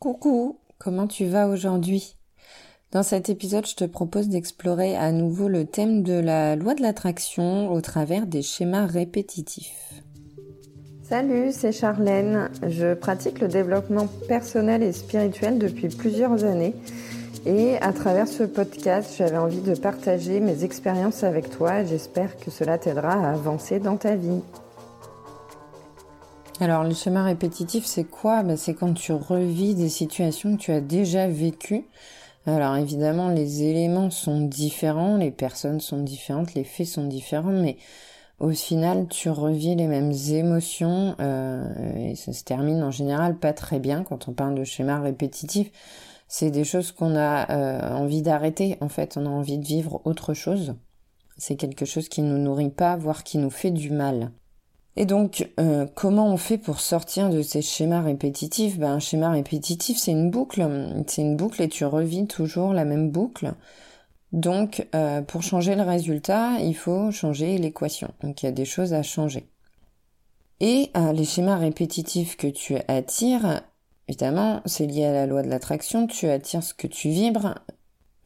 Coucou, comment tu vas aujourd'hui? Dans cet épisode, je te propose d'explorer à nouveau le thème de la loi de l'attraction au travers des schémas répétitifs. Salut, c'est Charlène. Je pratique le développement personnel et spirituel depuis plusieurs années. Et à travers ce podcast, j'avais envie de partager mes expériences avec toi. J'espère que cela t'aidera à avancer dans ta vie. Alors, le schéma répétitif, c'est quoi? Ben, C'est quand tu revis des situations que tu as déjà vécues. Alors, évidemment, les éléments sont différents, les personnes sont différentes, les faits sont différents, mais au final, tu revis les mêmes émotions euh, et ça se termine en général pas très bien quand on parle de schéma répétitif. C'est des choses qu'on a euh, envie d'arrêter. En fait, on a envie de vivre autre chose. C'est quelque chose qui nous nourrit pas, voire qui nous fait du mal. Et donc, euh, comment on fait pour sortir de ces schémas répétitifs? Ben, Un schéma répétitif, c'est une boucle. C'est une boucle et tu revis toujours la même boucle. Donc, euh, pour changer le résultat, il faut changer l'équation. Donc, il y a des choses à changer. Et euh, les schémas répétitifs que tu attires, évidemment, c'est lié à la loi de l'attraction. Tu attires ce que tu vibres.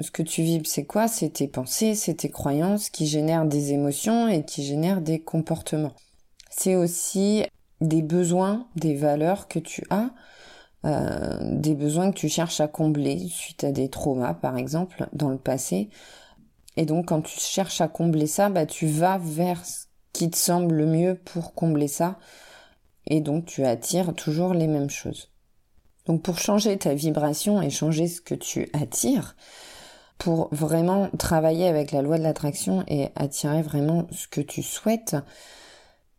Ce que tu vibres, c'est quoi? C'est tes pensées, c'est tes croyances qui génèrent des émotions et qui génèrent des comportements c'est aussi des besoins, des valeurs que tu as, euh, des besoins que tu cherches à combler suite à des traumas, par exemple, dans le passé. Et donc, quand tu cherches à combler ça, bah, tu vas vers ce qui te semble le mieux pour combler ça. Et donc, tu attires toujours les mêmes choses. Donc, pour changer ta vibration et changer ce que tu attires, pour vraiment travailler avec la loi de l'attraction et attirer vraiment ce que tu souhaites,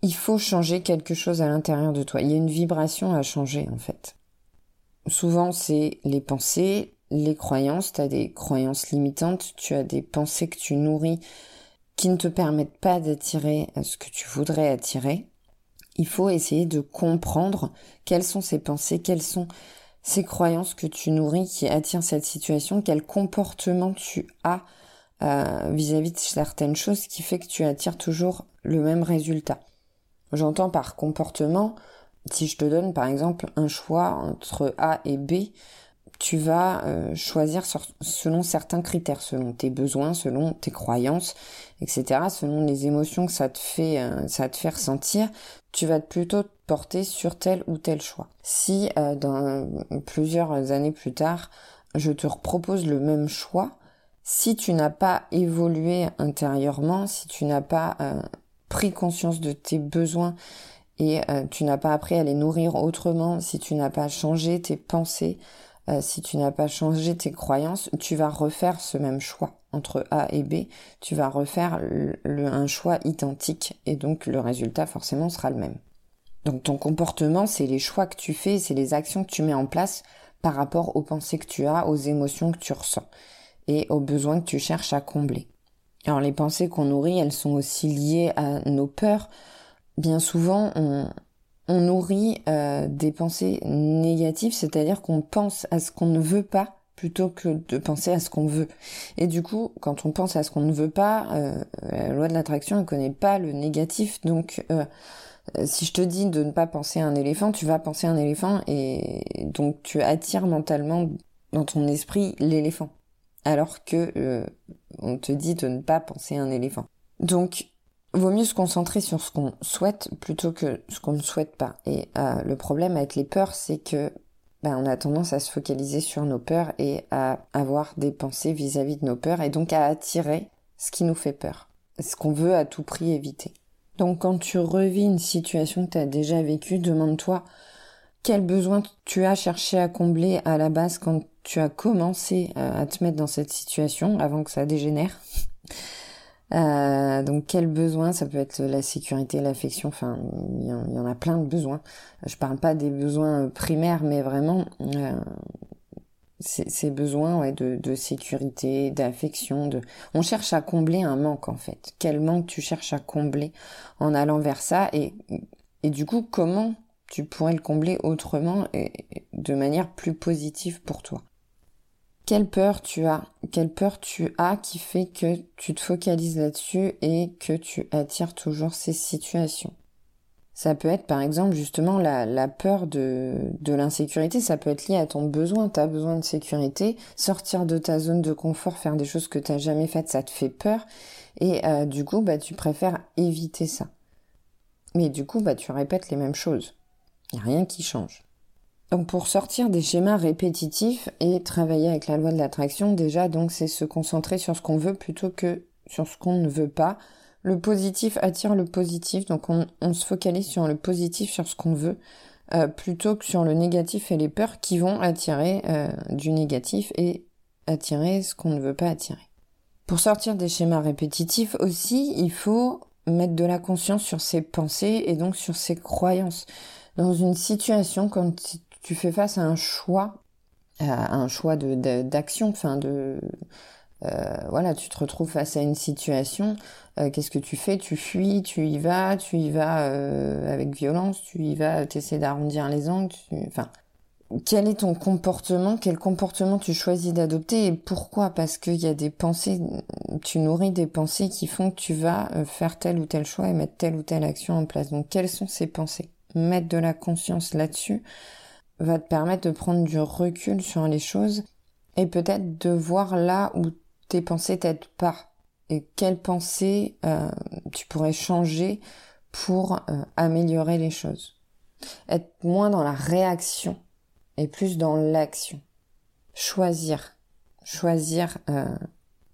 il faut changer quelque chose à l'intérieur de toi. Il y a une vibration à changer en fait. Souvent c'est les pensées, les croyances, tu as des croyances limitantes, tu as des pensées que tu nourris qui ne te permettent pas d'attirer ce que tu voudrais attirer. Il faut essayer de comprendre quelles sont ces pensées, quelles sont ces croyances que tu nourris qui attirent cette situation, quel comportement tu as euh, vis-à-vis -vis de certaines choses qui fait que tu attires toujours le même résultat. J'entends par comportement, si je te donne par exemple un choix entre A et B, tu vas euh, choisir selon certains critères, selon tes besoins, selon tes croyances, etc., selon les émotions que ça te fait, euh, ça te fait ressentir, tu vas plutôt te porter sur tel ou tel choix. Si euh, dans plusieurs années plus tard, je te propose le même choix, si tu n'as pas évolué intérieurement, si tu n'as pas pris conscience de tes besoins et euh, tu n'as pas appris à les nourrir autrement, si tu n'as pas changé tes pensées, euh, si tu n'as pas changé tes croyances, tu vas refaire ce même choix entre A et B, tu vas refaire un choix identique et donc le résultat forcément sera le même. Donc ton comportement, c'est les choix que tu fais, c'est les actions que tu mets en place par rapport aux pensées que tu as, aux émotions que tu ressens et aux besoins que tu cherches à combler. Alors les pensées qu'on nourrit, elles sont aussi liées à nos peurs. Bien souvent, on, nourrit euh, des pensées négatives, c'est-à-dire qu'on pense à ce qu'on ne veut pas plutôt que de penser à ce qu'on veut. Et du coup, quand on pense à ce qu'on ne veut pas, euh, la loi de l'attraction ne connaît pas le négatif. Donc, euh, si je te dis de ne pas penser à un éléphant, tu vas penser à un éléphant et donc tu attires mentalement dans ton esprit l'éléphant alors que euh, on te dit de ne pas penser à un éléphant. Donc, vaut mieux se concentrer sur ce qu'on souhaite plutôt que ce qu'on ne souhaite pas. Et euh, le problème avec les peurs, c'est que ben, on a tendance à se focaliser sur nos peurs et à avoir des pensées vis-à-vis de nos peurs et donc à attirer ce qui nous fait peur, ce qu'on veut à tout prix éviter. Donc quand tu revis une situation que tu as déjà vécue, demande-toi quel besoin tu as cherché à combler à la base quand tu as commencé euh, à te mettre dans cette situation avant que ça dégénère. Euh, donc quel besoin Ça peut être la sécurité, l'affection. Enfin, il y, en a plein de besoins. Je parle pas des besoins primaires, mais vraiment euh, ces besoins ouais, de, sécurité, d'affection. On cherche à combler un manque en fait. Quel manque tu cherches à combler en allant vers ça et et du coup comment tu pourrais le combler autrement et de manière plus positive pour toi? Quelle peur tu as Quelle peur tu as qui fait que tu te focalises là-dessus et que tu attires toujours ces situations. Ça peut être par exemple justement la, peur de, l'insécurité, ça peut être lié à ton besoin, tu as besoin de sécurité, sortir de ta zone de confort, faire des choses que tu n'as jamais faites, ça te fait peur, et euh, du coup bah, tu préfères éviter ça. Mais du coup bah, tu répètes les mêmes choses, il n'y a rien qui change. Donc pour sortir des schémas répétitifs et travailler avec la loi de l'attraction, déjà donc c'est se concentrer sur ce qu'on veut plutôt que sur ce qu'on ne veut pas, le positif attire le positif, donc on, se focalise sur le positif, sur ce qu'on veut, euh, plutôt que sur le négatif et les peurs qui vont attirer euh, du négatif et attirer ce qu'on ne veut pas attirer. Pour sortir des schémas répétitifs aussi, il faut mettre de la conscience sur ses pensées et donc sur ses croyances. Dans une situation, quand tu fais face à un choix, à un choix d'action, enfin de euh, voilà, tu te retrouves face à une situation, euh, qu'est-ce que tu fais? Tu fuis, tu y vas, tu y vas euh, avec violence, tu y vas, tu essaies d'arrondir les angles, enfin, quel est ton comportement? Quel comportement tu choisis d'adopter et pourquoi? Parce qu'il y a des pensées, tu nourris des pensées qui font que tu vas faire tel ou tel choix et mettre telle ou telle action en place. Donc, quelles sont ces pensées? Mettre de la conscience là-dessus va te permettre de prendre du recul sur les choses et peut-être de voir là où tes pensées t'aident pas et quelles pensées euh, tu pourrais changer pour euh, améliorer les choses. Être moins dans la réaction et plus dans l'action. Choisir. Choisir euh,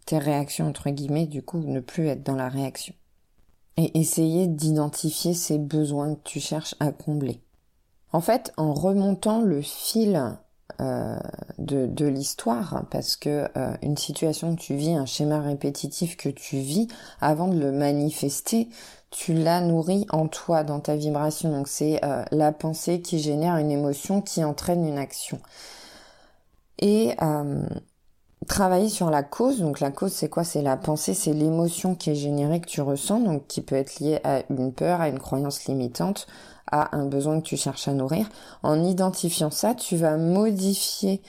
tes réactions, entre guillemets, du coup, ne plus être dans la réaction. Et essayer d'identifier ces besoins que tu cherches à combler. En fait, en remontant le fil euh, de, l'histoire parce que euh, une situation que tu vis, un schéma répétitif que tu vis, avant de le manifester, tu l'as nourri en toi, dans ta vibration. Donc c'est euh, la pensée qui génère une émotion qui entraîne une action. Et travailler sur la cause. Donc la cause c'est quoi? C'est la pensée, c'est l'émotion qui est générée que tu ressens, donc qui peut être liée à une peur, à une croyance limitante, à un besoin que tu cherches à nourrir. En identifiant ça, tu vas modifier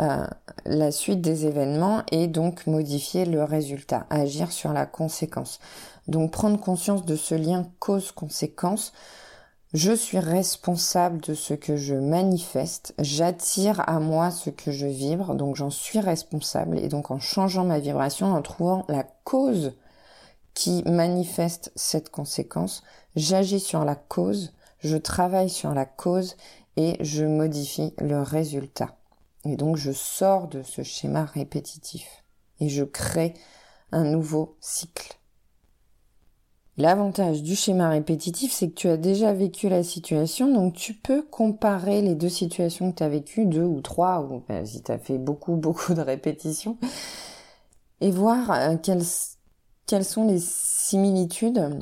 euh, la suite des événements et donc modifier le résultat, agir sur la conséquence. Donc prendre conscience de ce lien cause-conséquence. Je suis responsable de ce que je manifeste, j'attire à moi ce que je vibre, donc j'en suis responsable et donc en changeant ma vibration, en trouvant la cause qui manifeste cette conséquence, j'agis sur la cause je travaille sur la cause et je modifie le résultat. Et donc je sors de ce schéma répétitif et je crée un nouveau cycle. L'avantage du schéma répétitif, c'est que tu as déjà vécu la situation, donc tu peux comparer les deux situations que tu as vécues, deux ou trois, ou ben, si tu as fait beaucoup, beaucoup de répétitions, et voir euh, quelles, quelles sont les similitudes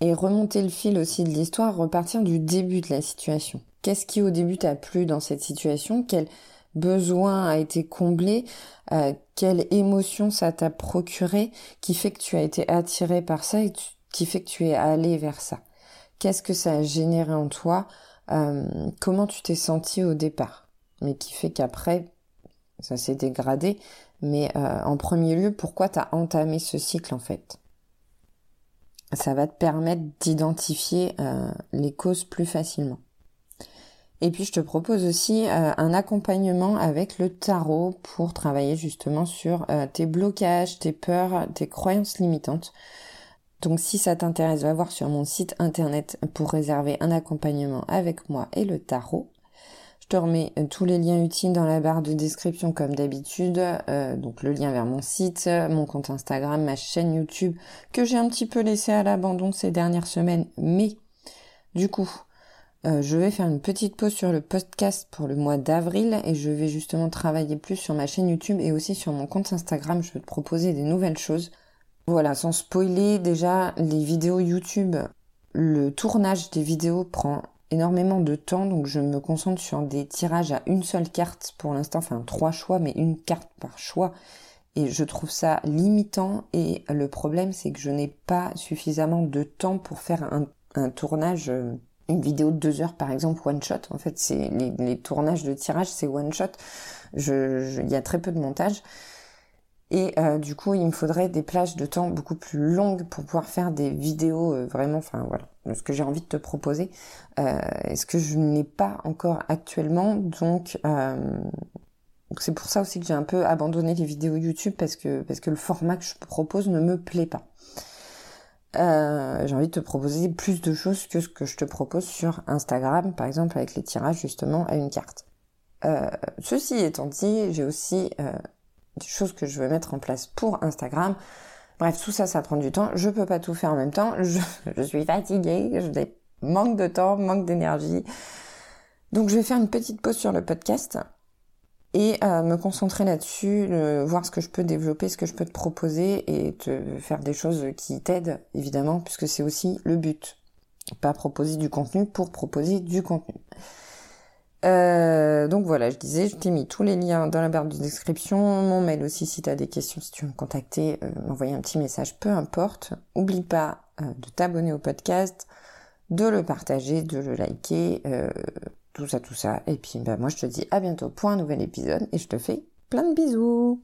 et remonter le fil aussi de l'histoire, repartir du début de la situation. Qu'est-ce qui au début t'a plu dans cette situation? Quel besoin a été comblé? Euh, Quelle émotion ça t'a procuré qui fait que tu as été attiré par ça et qui fait que tu es allé vers ça? Qu'est-ce que ça a généré en toi? Euh, Comment tu t'es senti au départ? Mais qui fait qu'après, ça s'est dégradé. Mais euh, en premier lieu, pourquoi t'as entamé ce cycle en fait? Ça va te permettre d'identifier euh, les causes plus facilement. Et puis je te propose aussi euh, un accompagnement avec le tarot pour travailler justement sur euh, tes blocages, tes peurs, tes croyances limitantes. Donc si ça t'intéresse, va voir sur mon site internet pour réserver un accompagnement avec moi et le tarot te remets euh, tous les liens utiles dans la barre de description comme d'habitude. Euh, donc le lien vers mon site, mon compte Instagram, ma chaîne YouTube que j'ai un petit peu laissé à l'abandon ces dernières semaines. Mais du coup, euh, je vais faire une petite pause sur le podcast pour le mois d'avril et je vais justement travailler plus sur ma chaîne YouTube et aussi sur mon compte Instagram. Je vais te proposer des nouvelles choses. Voilà, sans spoiler, déjà les vidéos YouTube, le tournage des vidéos prend énormément de temps, donc je me concentre sur des tirages à une seule carte pour l'instant, enfin trois choix, mais une carte par choix. Et je trouve ça limitant et le problème c'est que je n'ai pas suffisamment de temps pour faire un, tournage, euh, une vidéo de deux heures par exemple, one shot. En fait, c'est les, tournages de tirage, c'est one shot. Il y a très peu de montage. Et euh, du coup, il me faudrait des plages de temps beaucoup plus longues pour pouvoir faire des vidéos euh, vraiment, enfin voilà, ce que j'ai envie de te proposer, euh, ce que je n'ai pas encore actuellement? Donc, c'est pour ça aussi que j'ai un peu abandonné les vidéos YouTube parce que parce que le format que je propose ne me plaît pas. j'ai envie de te proposer plus de choses que ce que je te propose sur Instagram, par exemple avec les tirages justement à une carte. ceci étant dit, j'ai aussi des choses que je veux mettre en place pour Instagram. Bref, tout ça, ça prend du temps. Je peux pas tout faire en même temps. Je, suis fatiguée, je manque de temps, manque d'énergie. Donc je vais faire une petite pause sur le podcast et euh, me concentrer là-dessus, voir ce que je peux développer, ce que je peux te proposer et te faire des choses qui t'aident, évidemment, puisque c'est aussi le but. Pas proposer du contenu pour proposer du contenu. Euh, donc voilà, je disais, je t'ai mis tous les liens dans la barre de description, mon mail aussi si tu as des questions, si tu veux me contacter, euh, m'envoyer un petit message, peu importe. Oublie pas euh, de t'abonner au podcast, de le partager, de le liker, tout ça, tout ça. Et puis bah, moi je te dis à bientôt pour un nouvel épisode et je te fais plein de bisous